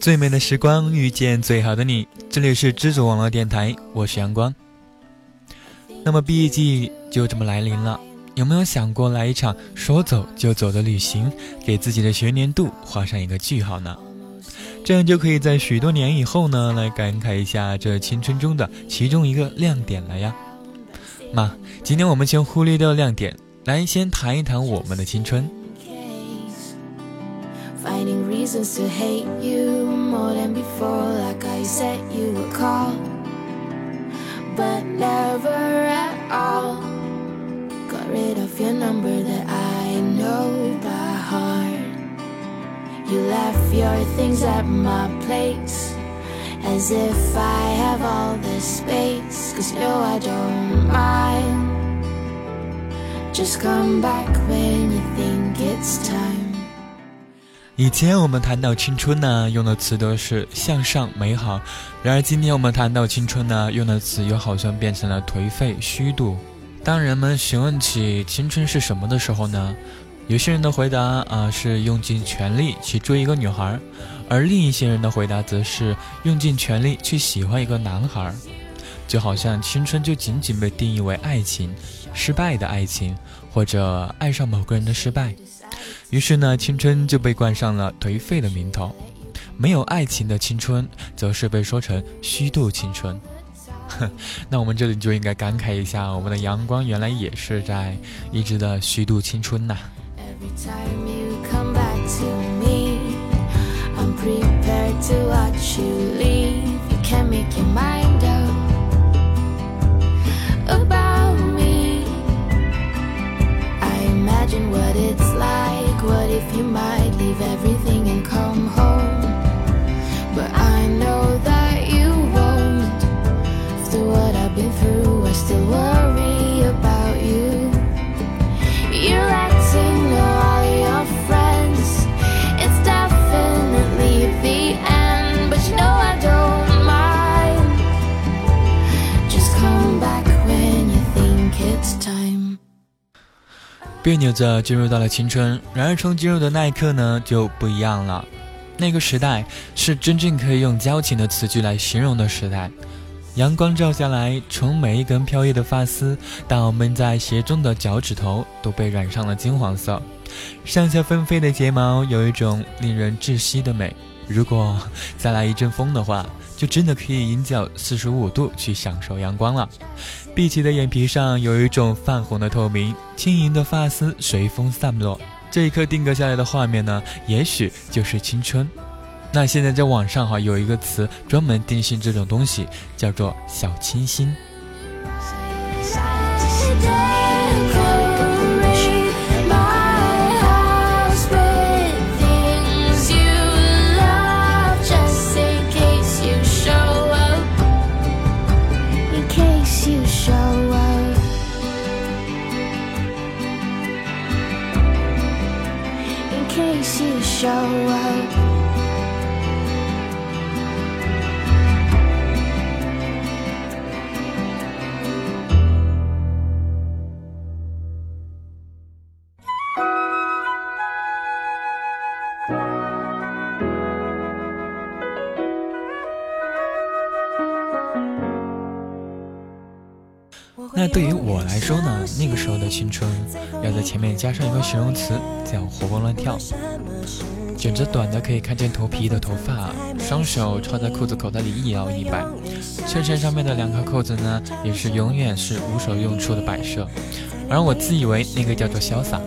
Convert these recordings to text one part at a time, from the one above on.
最美的时光遇见最好的你，这里是知足网络电台，我是阳光。那么毕业季就这么来临了，有没有想过来一场说走就走的旅行，给自己的学年度画上一个句号呢？这样就可以在许多年以后呢，来感慨一下这青春中的其中一个亮点了呀。妈，今天我们先忽略掉亮点，来先谈一谈我们的青春。Finding reasons to hate you more than before, like I said you would call, but never at all. Got rid of your number that I know by heart. You left your things at my place. As if I have all the space, cause no, I don't mind. Just come back when you think it's time. 以前我们谈到青春呢，用的词都是向上美好；然而今天我们谈到青春呢，用的词又好像变成了颓废虚度。当人们询问起青春是什么的时候呢，有些人的回答啊是用尽全力去追一个女孩，而另一些人的回答则是用尽全力去喜欢一个男孩。就好像青春就仅仅被定义为爱情，失败的爱情，或者爱上某个人的失败。于是呢，青春就被冠上了颓废的名头，没有爱情的青春，则是被说成虚度青春。那我们这里就应该感慨一下，我们的阳光原来也是在一直的虚度青春呐。if 别扭着进入到了青春，然而从进入的那一刻呢就不一样了。那个时代是真正可以用矫情的词句来形容的时代。阳光照下来，从每一根飘逸的发丝到闷在鞋中的脚趾头，都被染上了金黄色。上下纷飞的睫毛有一种令人窒息的美。如果再来一阵风的话。就真的可以迎角四十五度去享受阳光了。碧琪的眼皮上有一种泛红的透明，轻盈的发丝随风散落。这一刻定格下来的画面呢，也许就是青春。那现在在网上哈有一个词专门定性这种东西，叫做小清新。那青春，要在前面加上一个形容词，叫活蹦乱跳。卷着短的可以看见头皮的头发，双手插在裤子口袋里一摇一摆，衬衫上面的两颗扣子呢，也是永远是无所用处的摆设。而我自以为那个叫做潇洒，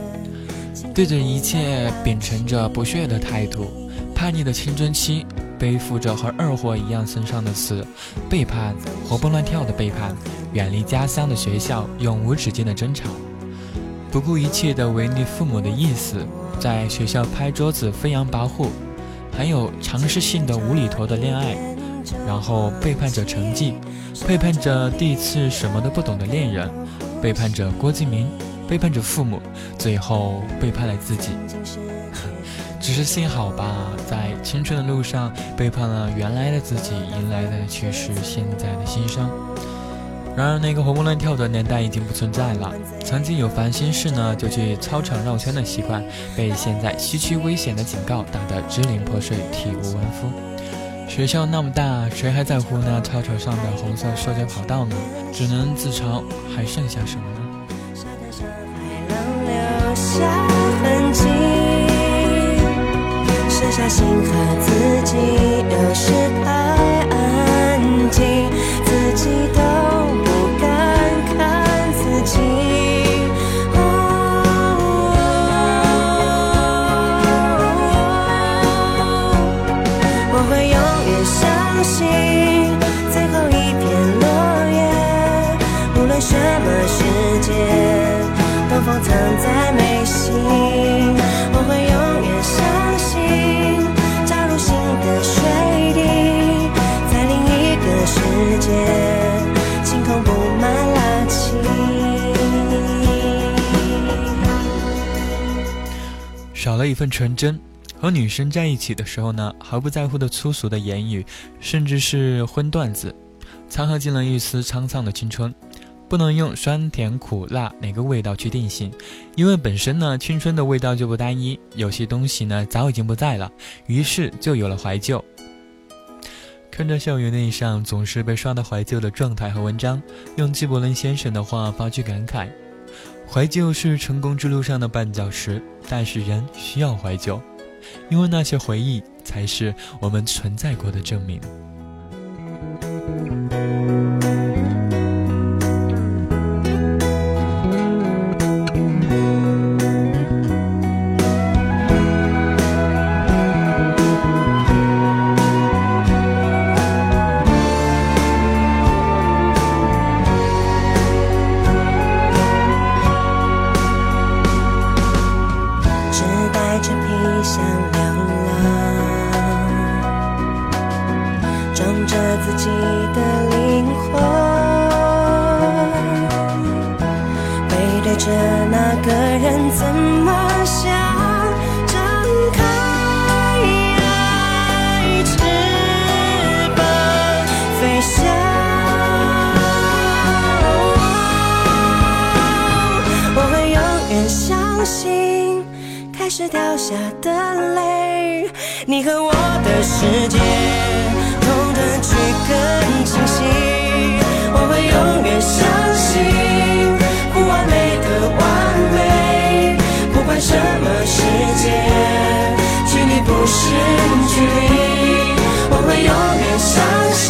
对着一切秉承着不屑的态度，叛逆的青春期。背负着和二货一样身上的刺，背叛，活蹦乱跳的背叛，远离家乡的学校，永无止境的争吵，不顾一切的违逆父母的意思，在学校拍桌子飞扬跋扈，还有尝试性的无厘头的恋爱，然后背叛着成绩，背叛着第一次什么都不懂的恋人，背叛着郭敬明，背叛着父母，最后背叛了自己。只是幸好吧，在青春的路上背叛了原来的自己，迎来的却是现在的心伤。然而，那个活蹦乱跳的年代已经不存在了。曾经有烦心事呢就去操场绕圈的习惯，被现在西区危险的警告打得支离破碎、体无完肤。学校那么大，谁还在乎那操场上的红色塑胶跑道呢？只能自嘲，还剩下什么呢？自己都了一份纯真。和女生在一起的时候呢，毫不在乎的粗俗的言语，甚至是荤段子，掺和进了一丝沧桑的青春。不能用酸甜苦辣哪个味道去定性，因为本身呢，青春的味道就不单一，有些东西呢早已经不在了，于是就有了怀旧。看着校园内上总是被刷的怀旧的状态和文章，用纪伯伦先生的话发句感慨：怀旧是成功之路上的绊脚石，但是人需要怀旧。因为那些回忆才是我们存在过的证明。心，开始掉下的泪，你和我的世界，同等去更清晰。我会永远相信，不完美的完美，不管什么世界，距离不是距离。我会永远相信，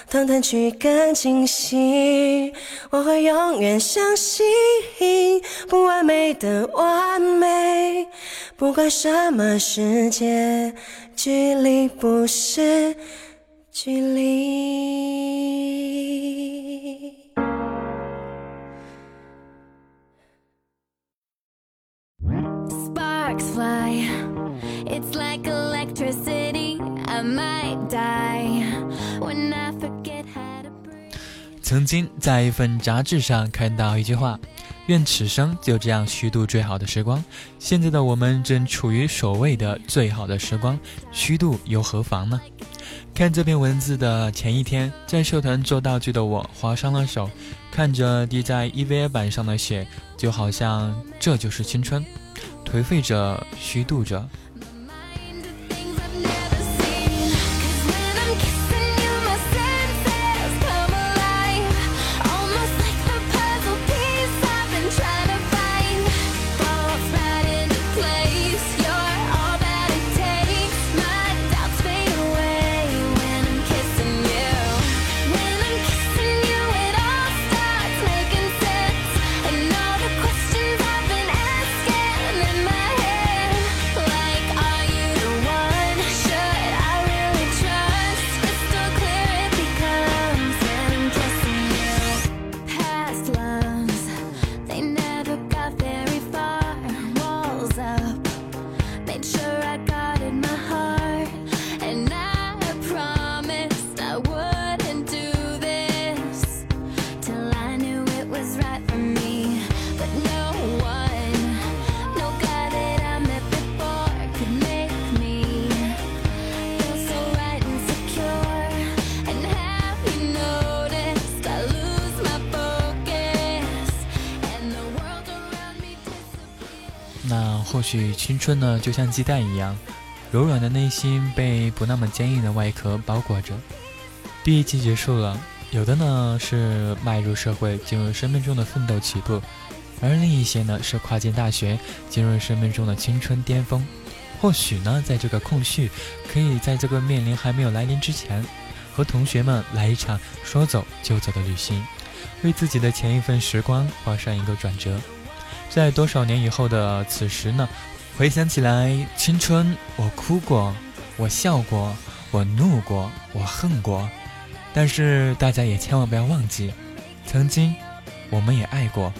同等去更清晰。我会永远相信，不完美的完美，不管什么世界，距离不是距离。Sparks fly. It's like electricity. I might die 曾经在一份杂志上看到一句话：“愿此生就这样虚度最好的时光。”现在的我们正处于所谓的最好的时光，虚度又何妨呢？看这篇文字的前一天，在社团做道具的我划伤了手，看着滴在 EVA 板上的血，就好像这就是青春，颓废着，虚度着。或许青春呢，就像鸡蛋一样，柔软的内心被不那么坚硬的外壳包裹着。毕业季结束了，有的呢是迈入社会，进入生命中的奋斗起步，而另一些呢是跨进大学，进入生命中的青春巅峰。或许呢，在这个空隙，可以在这个面临还没有来临之前，和同学们来一场说走就走的旅行。为自己的前一份时光画上一个转折，在多少年以后的此时呢？回想起来，青春，我哭过，我笑过，我怒过，我恨过，但是大家也千万不要忘记，曾经，我们也爱过。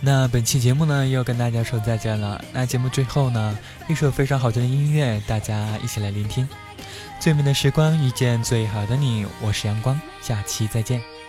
那本期节目呢，又要跟大家说再见了。那节目最后呢，一首非常好听的音乐，大家一起来聆听。最美的时光遇见最好的你，我是阳光，下期再见。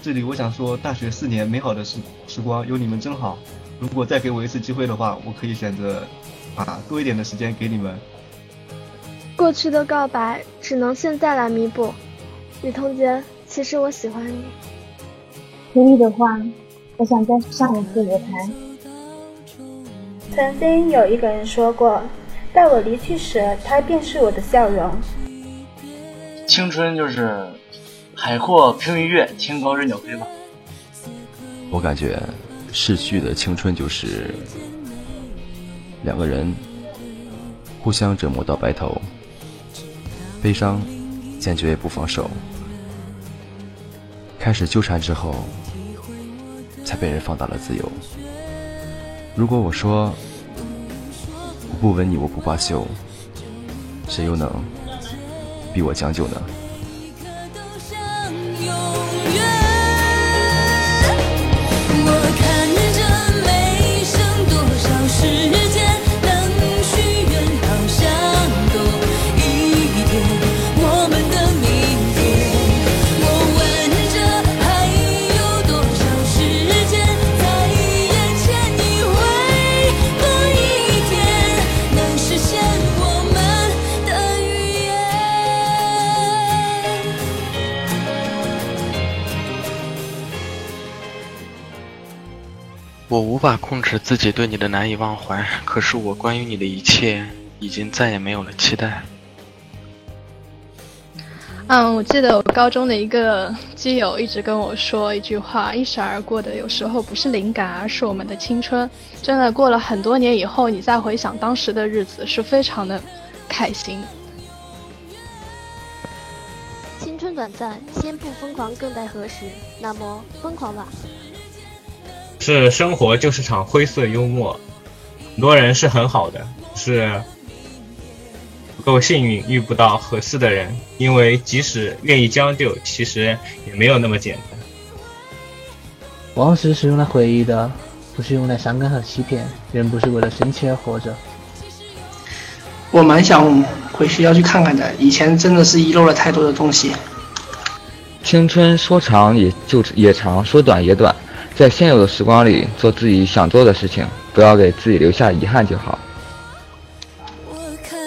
这里我想说，大学四年美好的时时光有你们真好。如果再给我一次机会的话，我可以选择把多一点的时间给你们。过去的告白只能现在来弥补。女同学，其实我喜欢你。可以的话，我想再上一次舞台。曾经有一个人说过，在我离去时，他便是我的笑容。青春就是。海阔凭鱼跃，天高任鸟飞吧。我感觉逝去的青春就是两个人互相折磨到白头，悲伤坚决也不放手，开始纠缠之后，才被人放大了自由。如果我说我不吻你我不罢休，谁又能逼我将就呢？我无法控制自己对你的难以忘怀，可是我关于你的一切已经再也没有了期待。嗯，我记得我高中的一个基友一直跟我说一句话：一闪而过的有时候不是灵感，而是我们的青春。真的过了很多年以后，你再回想当时的日子，是非常的开心。青春短暂，先不疯狂更待何时？那么疯狂吧。是生活就是场灰色幽默，很多人是很好的，是不够幸运遇不到合适的人，因为即使愿意将就，其实也没有那么简单。往事是用来回忆的，不是用来伤感和欺骗。人不是为了生气而活着。我蛮想回学校去看看的，以前真的是遗漏了太多的东西。青春说长也就也长，说短也短。在现有的时光里做自己想做的事情，不要给自己留下遗憾就好。我看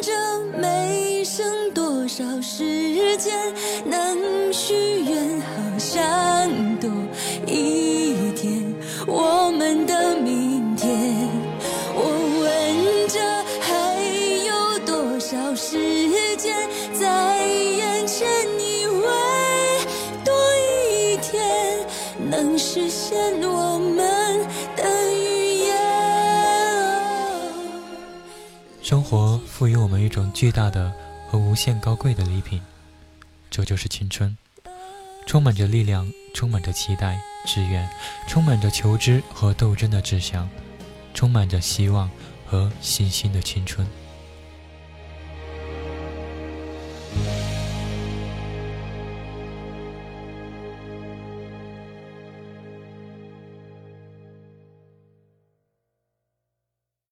着没剩多少时间，能许愿好想多一天。我们的生活赋予我们一种巨大的和无限高贵的礼品，这就是青春，充满着力量，充满着期待、志愿，充满着求知和斗争的志向。充满着希望和信心的青春。